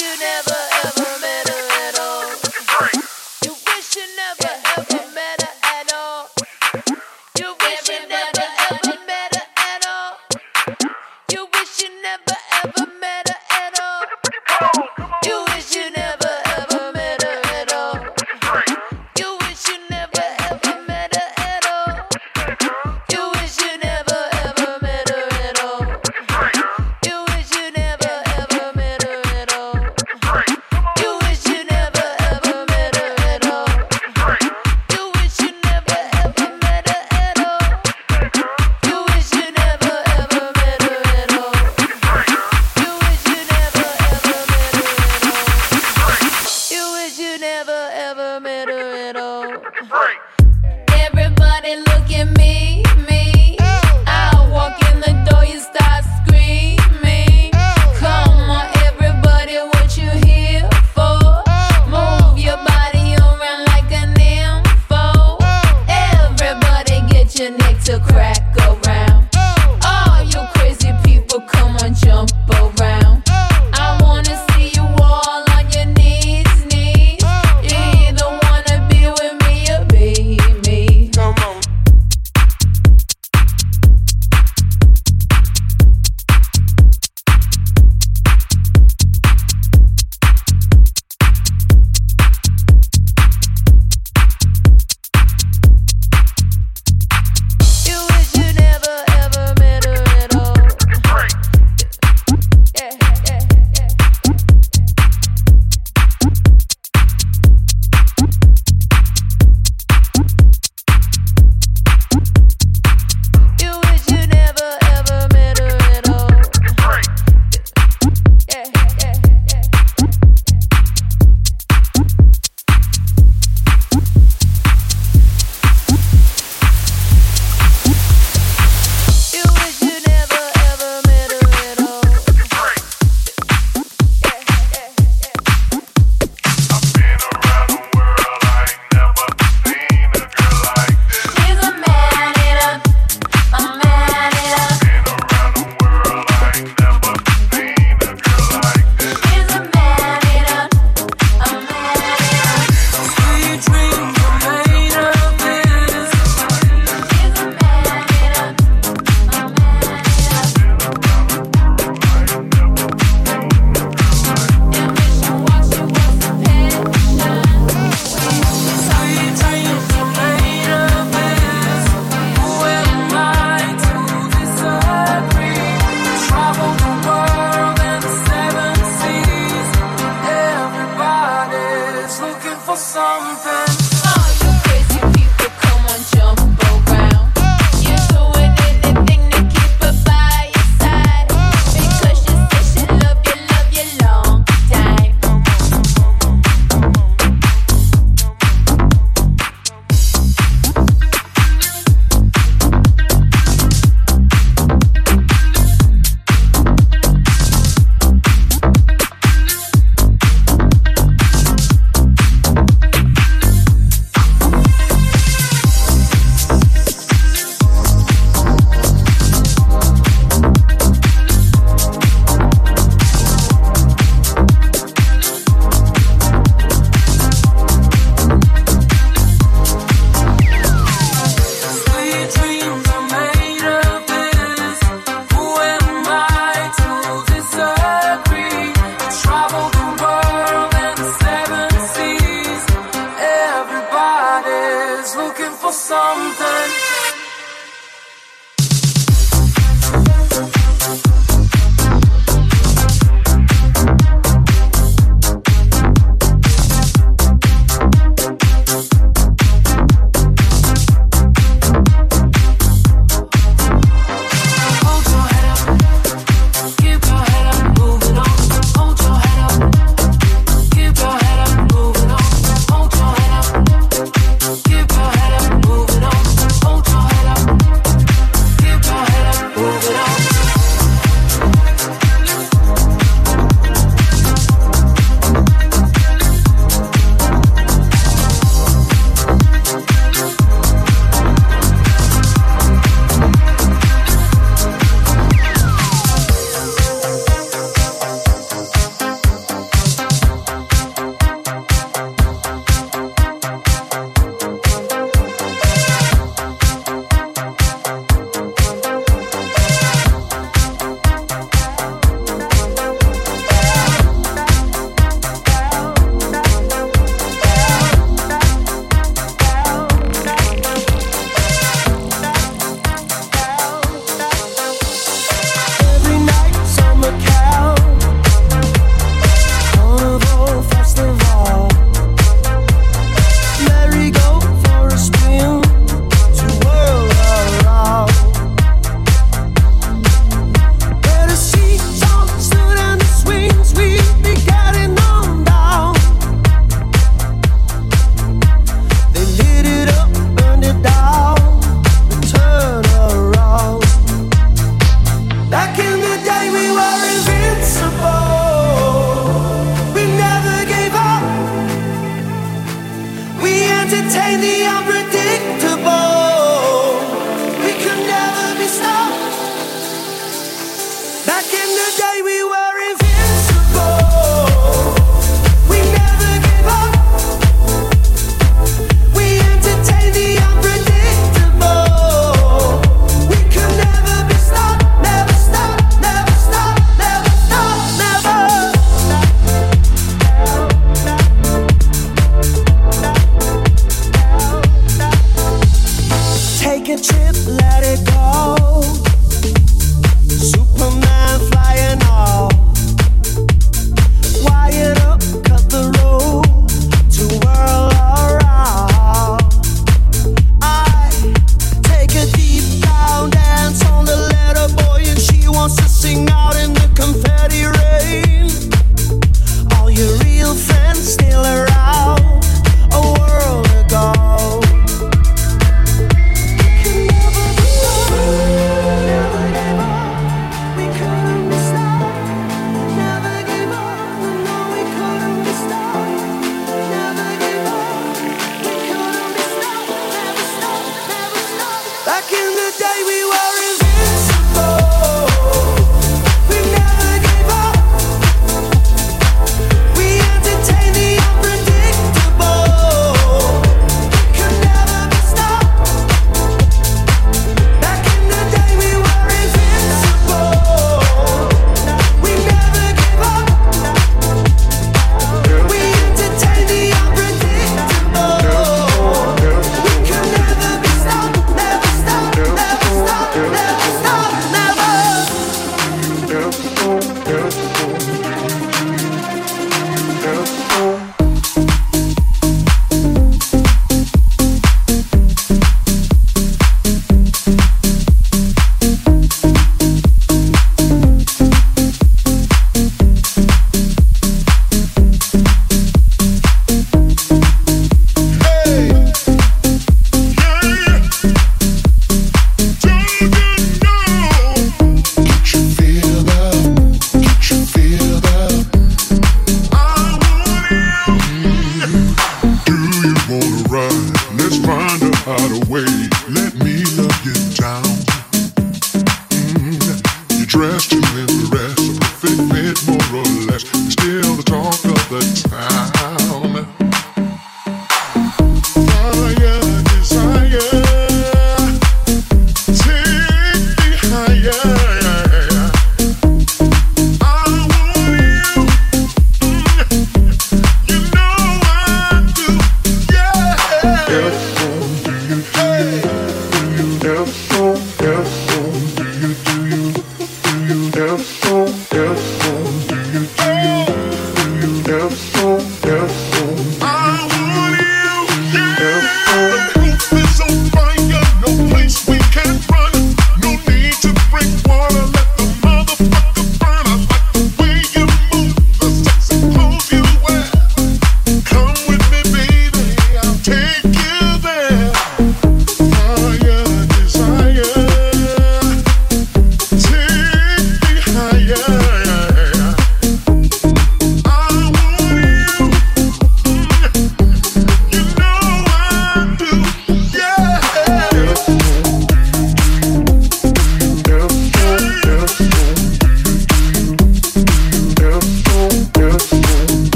you never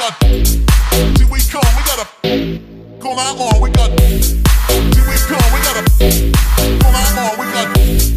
got. See, we come, we gotta On our arm, we got. See, we come, we gotta On our arm, we got.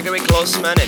Gregory Closeman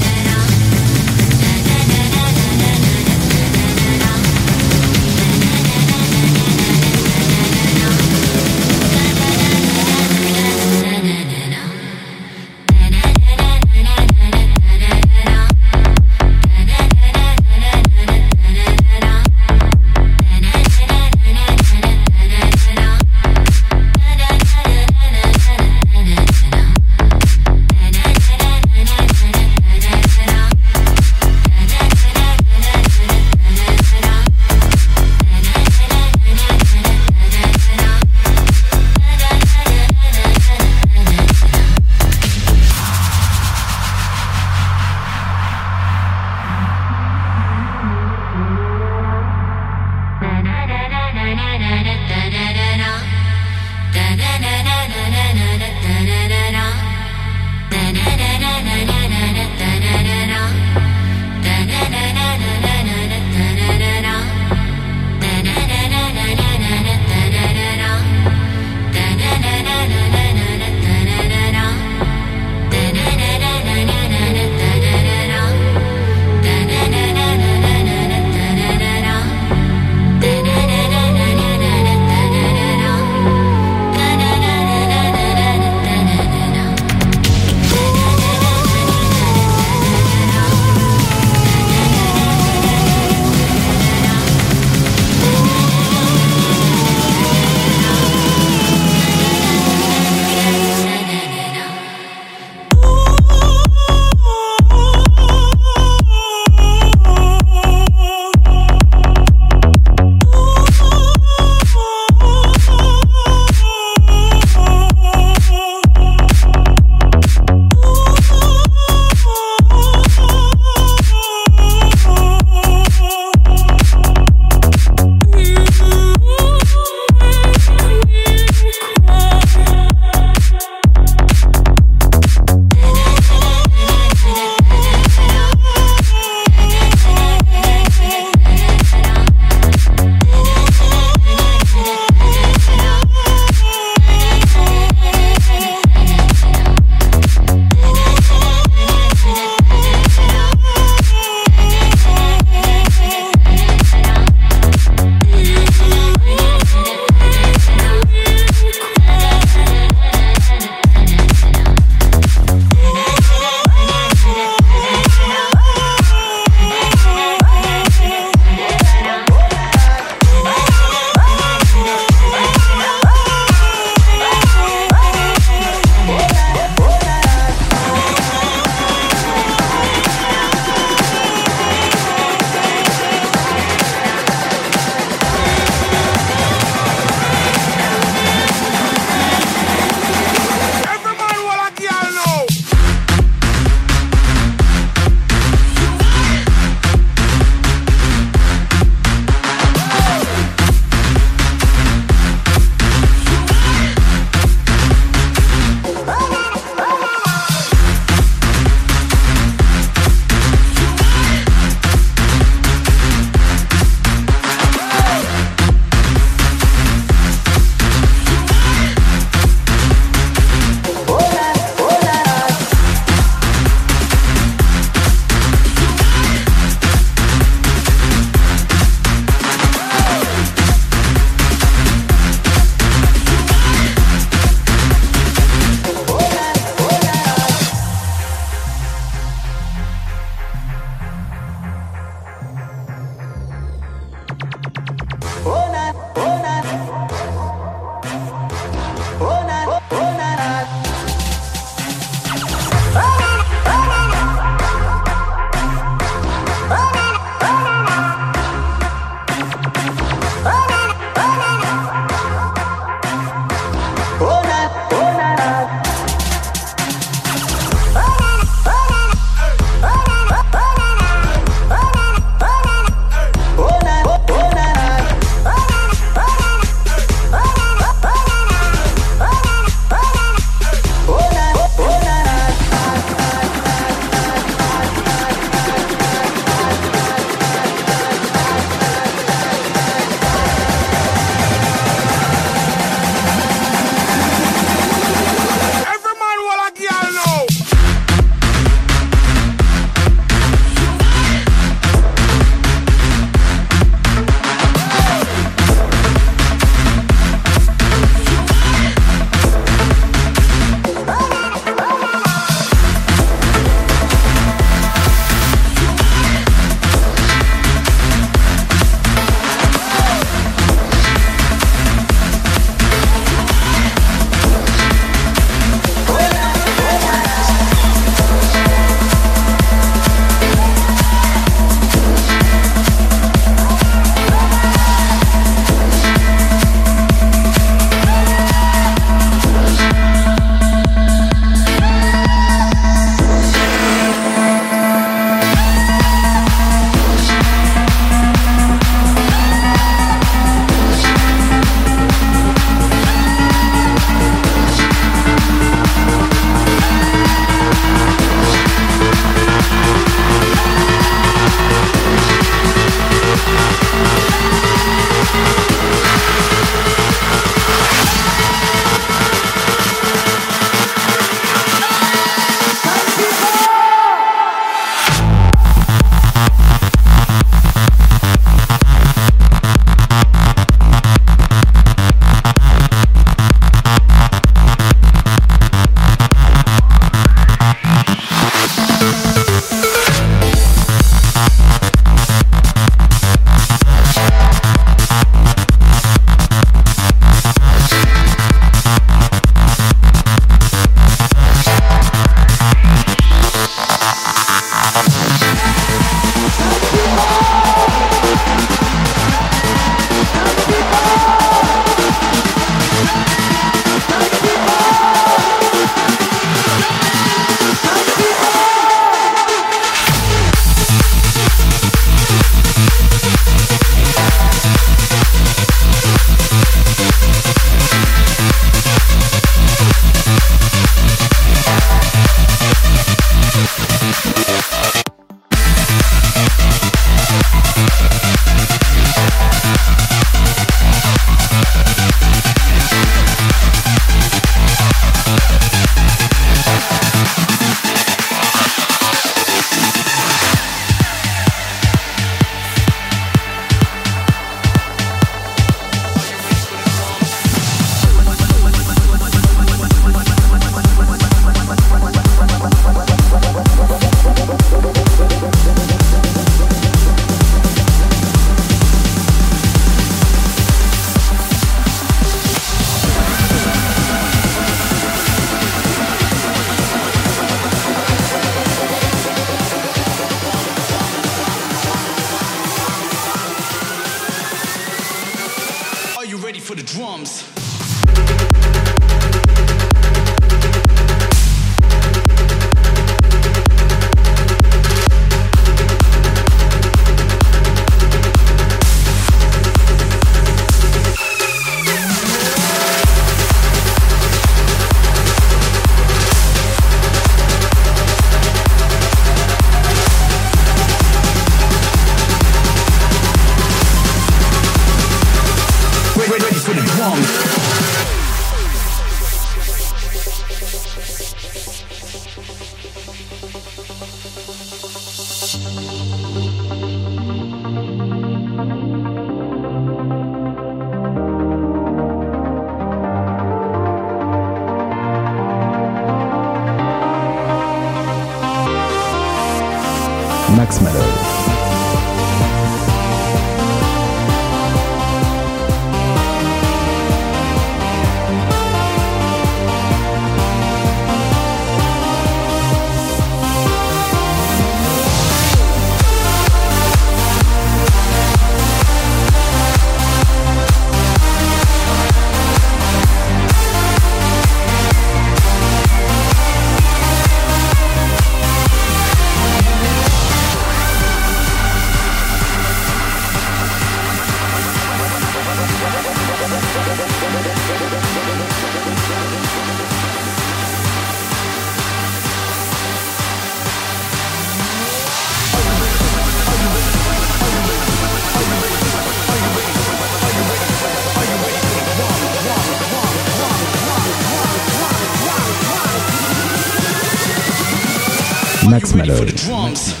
Max Malloy.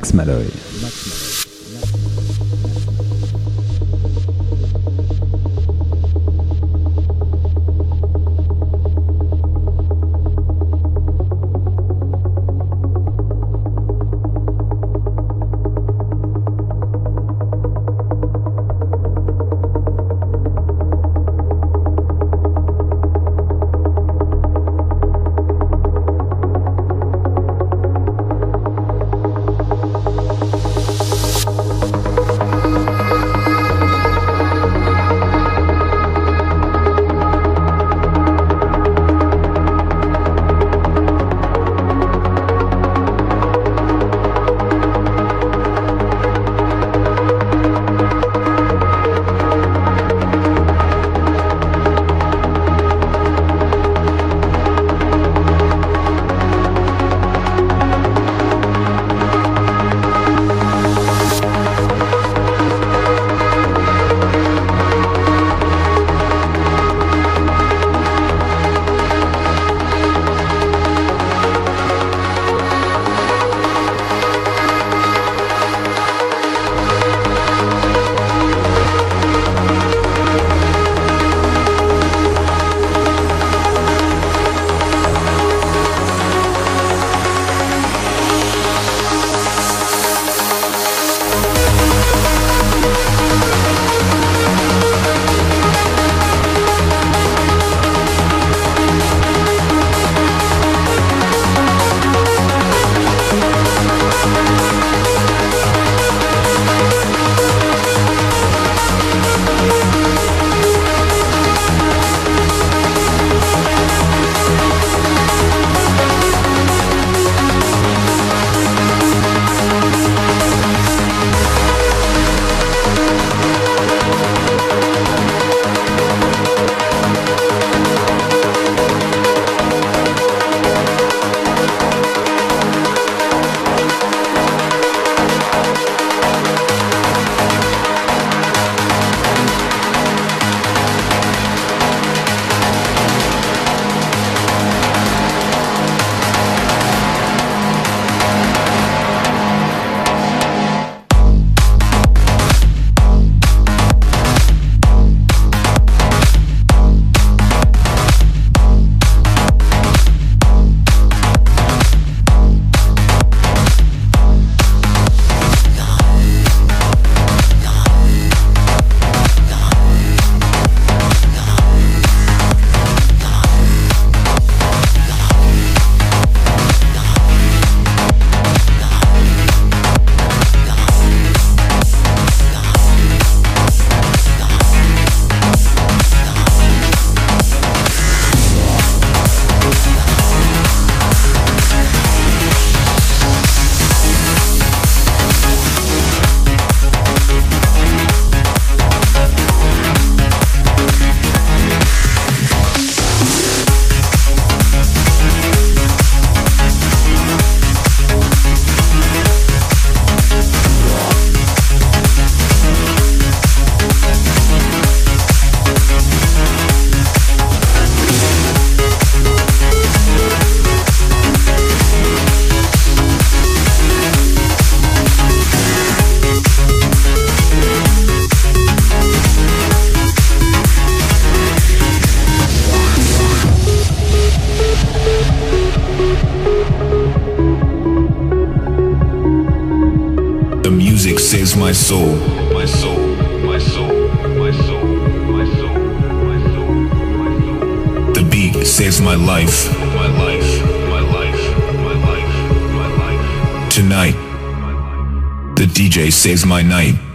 Max Malloy. Saves my night.